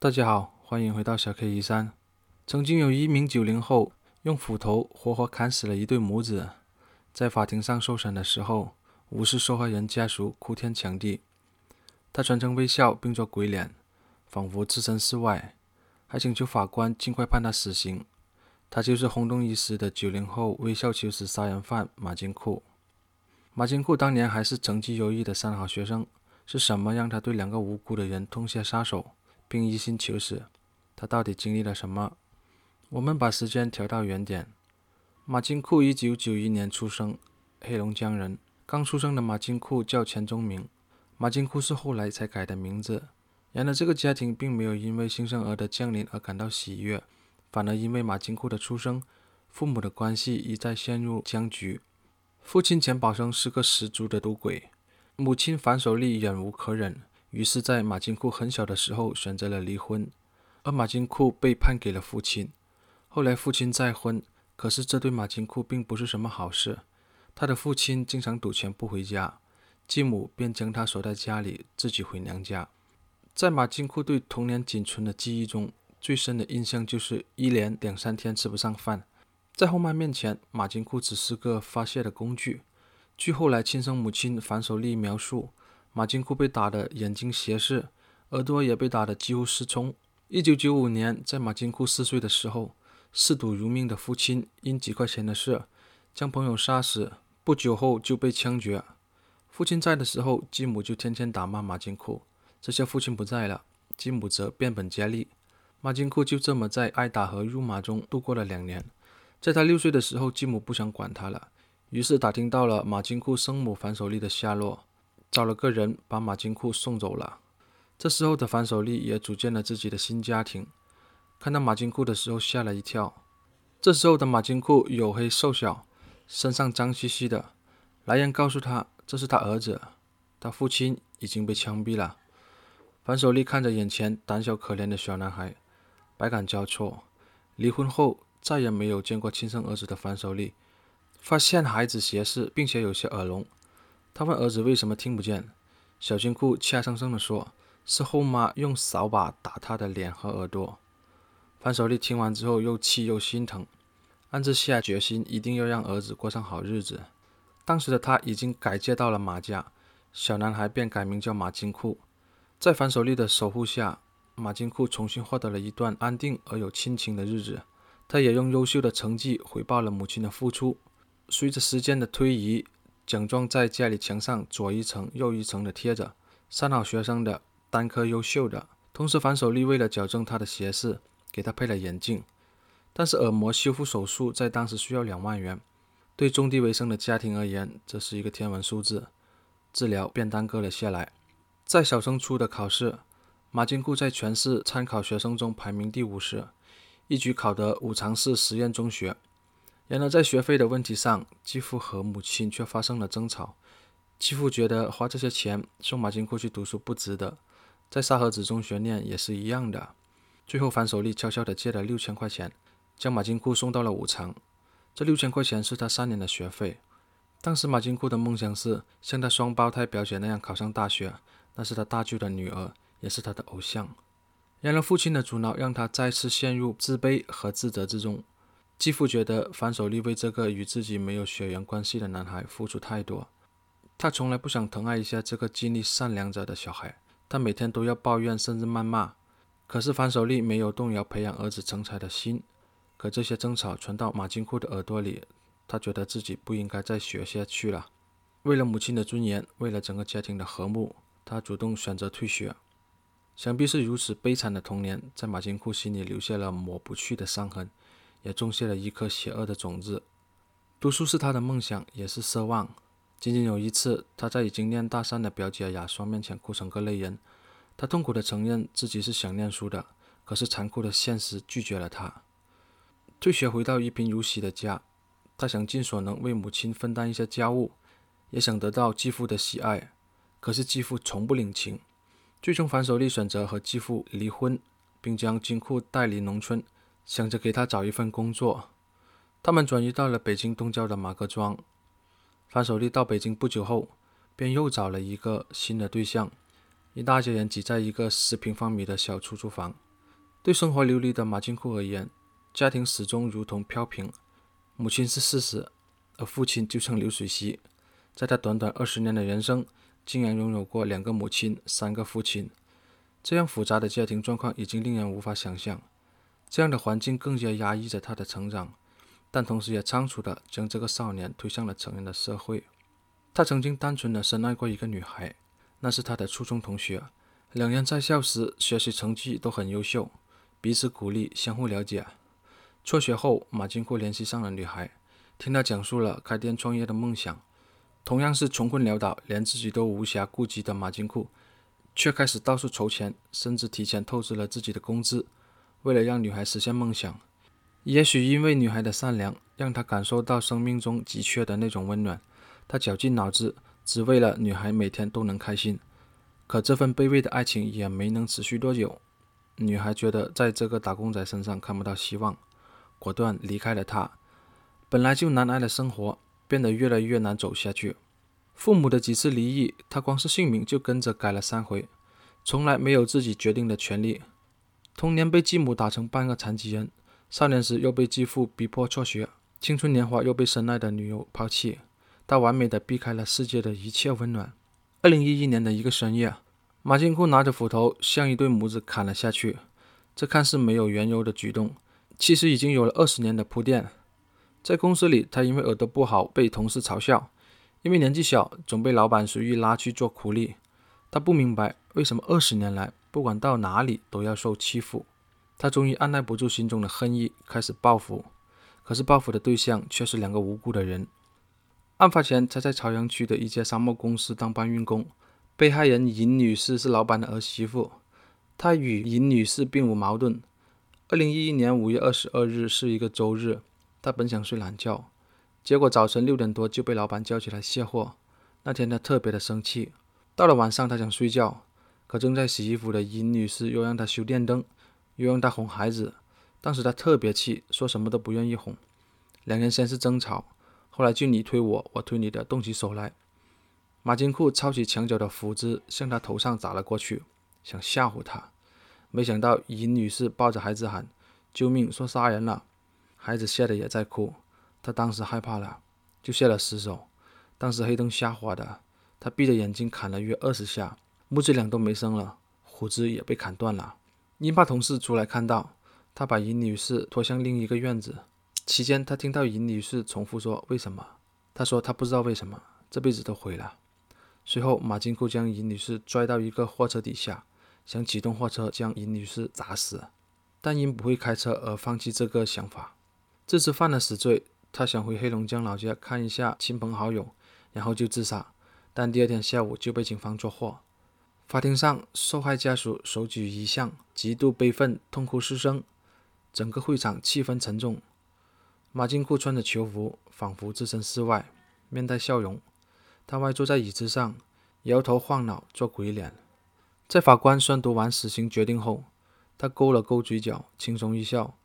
大家好，欢迎回到小 K 一三。曾经有一名九零后用斧头活活砍死了一对母子，在法庭上受审的时候，无视受害人家属哭天抢地，他全程微笑并做鬼脸，仿佛置身事外，还请求法官尽快判他死刑。他就是轰动一时的九零后微笑求死杀人犯马金库。马金库当年还是成绩优异的三好学生，是什么让他对两个无辜的人痛下杀手？并一心求死，他到底经历了什么？我们把时间调到原点。马金库一九九一年出生，黑龙江人。刚出生的马金库叫钱宗明，马金库是后来才改的名字。然而，这个家庭并没有因为新生儿的降临而感到喜悦，反而因为马金库的出生，父母的关系一再陷入僵局。父亲钱宝生是个十足的赌鬼，母亲樊守利忍无可忍。于是，在马金库很小的时候选择了离婚，而马金库被判给了父亲。后来父亲再婚，可是这对马金库并不是什么好事。他的父亲经常赌钱不回家，继母便将他锁在家里，自己回娘家。在马金库对童年仅存的记忆中，最深的印象就是一连两三天吃不上饭。在后妈面前，马金库只是个发泄的工具。据后来亲生母亲樊守丽描述。马金库被打得眼睛斜视，耳朵也被打得几乎失聪。一九九五年，在马金库四岁的时候，嗜赌如命的父亲因几块钱的事将朋友杀死，不久后就被枪决。父亲在的时候，继母就天天打骂马金库。这下父亲不在了，继母则变本加厉。马金库就这么在挨打和辱骂中度过了两年。在他六岁的时候，继母不想管他了，于是打听到了马金库生母樊守丽的下落。找了个人把马金库送走了。这时候的樊守丽也组建了自己的新家庭。看到马金库的时候吓了一跳。这时候的马金库黝黑瘦小，身上脏兮兮的。来人告诉他，这是他儿子，他父亲已经被枪毙了。樊守丽看着眼前胆小可怜的小男孩，百感交错。离婚后再也没有见过亲生儿子的樊守丽，发现孩子斜视，并且有些耳聋。他问儿子为什么听不见，小金库怯生生地说：“是后妈用扫把打他的脸和耳朵。”樊守丽听完之后又气又心疼，暗自下决心一定要让儿子过上好日子。当时的他已经改嫁到了马家，小男孩便改名叫马金库。在樊守丽的守护下，马金库重新获得了一段安定而有亲情的日子。他也用优秀的成绩回报了母亲的付出。随着时间的推移，奖状在家里墙上左一层右一层的贴着，三好学生的，单科优秀的。同时，樊守丽为了矫正他的斜视，给他配了眼镜。但是耳膜修复手术在当时需要两万元，对中低维生的家庭而言，这是一个天文数字，治疗便耽搁了下来。在小升初的考试，马金库在全市参考学生中排名第五十，一举考得五常市实验中学。然而，在学费的问题上，继父和母亲却发生了争吵。继父觉得花这些钱送马金库去读书不值得，在沙河子中学念也是一样的。最后，樊守利悄悄地借了六千块钱，将马金库送到了五常。这六千块钱是他三年的学费。当时，马金库的梦想是像他双胞胎表姐那样考上大学，那是他大舅的女儿，也是他的偶像。然而，父亲的阻挠让他再次陷入自卑和自责之中。继父觉得樊守利为这个与自己没有血缘关系的男孩付出太多，他从来不想疼爱一下这个尽力善良着的小孩，他每天都要抱怨甚至谩骂。可是樊守利没有动摇培养儿子成才的心，可这些争吵传到马金库的耳朵里，他觉得自己不应该再学下去了。为了母亲的尊严，为了整个家庭的和睦，他主动选择退学。想必是如此悲惨的童年，在马金库心里留下了抹不去的伤痕。也种下了一颗邪恶的种子。读书是他的梦想，也是奢望。仅仅有一次，他在已经念大三的表姐雅霜面前哭成个泪人。他痛苦地承认自己是想念书的，可是残酷的现实拒绝了他。退学回到一贫如洗的家，他想尽所能为母亲分担一些家务，也想得到继父的喜爱，可是继父从不领情。最终，樊守丽选择和继父离婚，并将金库带离农村。想着给他找一份工作，他们转移到了北京东郊的马各庄。樊守利到北京不久后，便又找了一个新的对象。一大家人挤在一个十平方米的小出租房，对生活流离的马金库而言，家庭始终如同飘萍。母亲是事实，而父亲就像流水席。在他短短二十年的人生，竟然拥有过两个母亲、三个父亲。这样复杂的家庭状况已经令人无法想象。这样的环境更加压抑着他的成长，但同时也仓促地将这个少年推向了成人的社会。他曾经单纯地深爱过一个女孩，那是他的初中同学。两人在校时学习成绩都很优秀，彼此鼓励，相互了解。辍学后，马金库联系上了女孩，听她讲述了开店创业的梦想。同样是穷困潦倒，连自己都无暇顾及的马金库，却开始到处筹钱，甚至提前透支了自己的工资，为了让女孩实现梦想。也许因为女孩的善良，让他感受到生命中急缺的那种温暖，他绞尽脑汁，只为了女孩每天都能开心。可这份卑微的爱情也没能持续多久，女孩觉得在这个打工仔身上看不到希望，果断离开了他。本来就难挨的生活变得越来越难走下去。父母的几次离异，他光是姓名就跟着改了三回，从来没有自己决定的权利。童年被继母打成半个残疾人，少年时又被继父逼迫辍学，青春年华又被深爱的女友抛弃，他完美的避开了世界的一切温暖。二零一一年的一个深夜，马金库拿着斧头向一对母子砍了下去。这看似没有缘由的举动，其实已经有了二十年的铺垫。在公司里，他因为耳朵不好被同事嘲笑；因为年纪小，总被老板随意拉去做苦力。他不明白为什么二十年来，不管到哪里都要受欺负。他终于按捺不住心中的恨意，开始报复。可是报复的对象却是两个无辜的人。案发前，他在朝阳区的一家沙漠公司当搬运工。被害人尹女士是老板的儿媳妇，他与尹女士并无矛盾。二零一一年五月二十二日是一个周日，他本想睡懒觉，结果早晨六点多就被老板叫起来卸货。那天他特别的生气。到了晚上，他想睡觉，可正在洗衣服的尹女士又让他修电灯，又让他哄孩子。当时他特别气，说什么都不愿意哄。两人先是争吵。后来就你推我，我推你的，动起手来。马金库抄起墙角的斧子，向他头上砸了过去，想吓唬他。没想到尹女士抱着孩子喊：“救命！”说杀人了。孩子吓得也在哭。他当时害怕了，就下了死手。当时黑灯瞎火的，他闭着眼睛砍了约二十下，母子俩都没声了，胡子也被砍断了。因怕同事出来看到，他把尹女士拖向另一个院子。期间，他听到尹女士重复说：“为什么？”他说：“他不知道为什么，这辈子都毁了。”随后，马金库将尹女士拽到一个货车底下，想启动货车将尹女士砸死，但因不会开车而放弃这个想法。这次犯了死罪，他想回黑龙江老家看一下亲朋好友，然后就自杀。但第二天下午就被警方抓获。法庭上，受害家属手举遗像，极度悲愤，痛哭失声，整个会场气氛沉重。马金库穿着囚服，仿佛置身事外，面带笑容。他歪坐在椅子上，摇头晃脑，做鬼脸。在法官宣读完死刑决定后，他勾了勾嘴角，轻松一笑，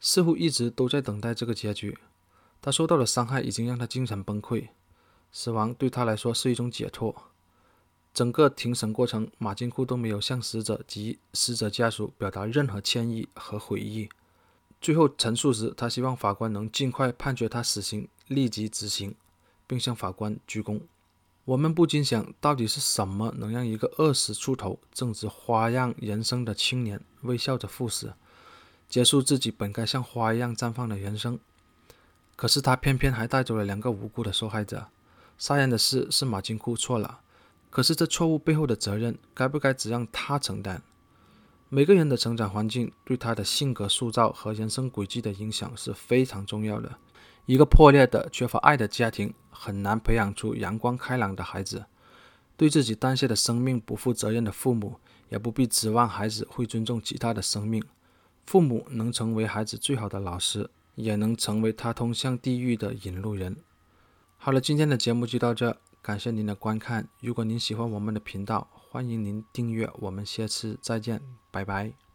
似乎一直都在等待这个结局。他受到的伤害已经让他精神崩溃，死亡对他来说是一种解脱。整个庭审过程，马金库都没有向死者及死者家属表达任何歉意和悔意。最后陈述时，他希望法官能尽快判决他死刑，立即执行，并向法官鞠躬。我们不禁想，到底是什么能让一个二十出头、正值花样人生的青年微笑着赴死，结束自己本该像花一样绽放的人生？可是他偏偏还带走了两个无辜的受害者。杀人的事是马金库错了，可是这错误背后的责任，该不该只让他承担？每个人的成长环境对他的性格塑造和人生轨迹的影响是非常重要的。一个破裂的、缺乏爱的家庭，很难培养出阳光开朗的孩子。对自己诞下的生命不负责任的父母，也不必指望孩子会尊重其他的生命。父母能成为孩子最好的老师，也能成为他通向地狱的引路人。好了，今天的节目就到这，感谢您的观看。如果您喜欢我们的频道，欢迎您订阅，我们下次再见，拜拜。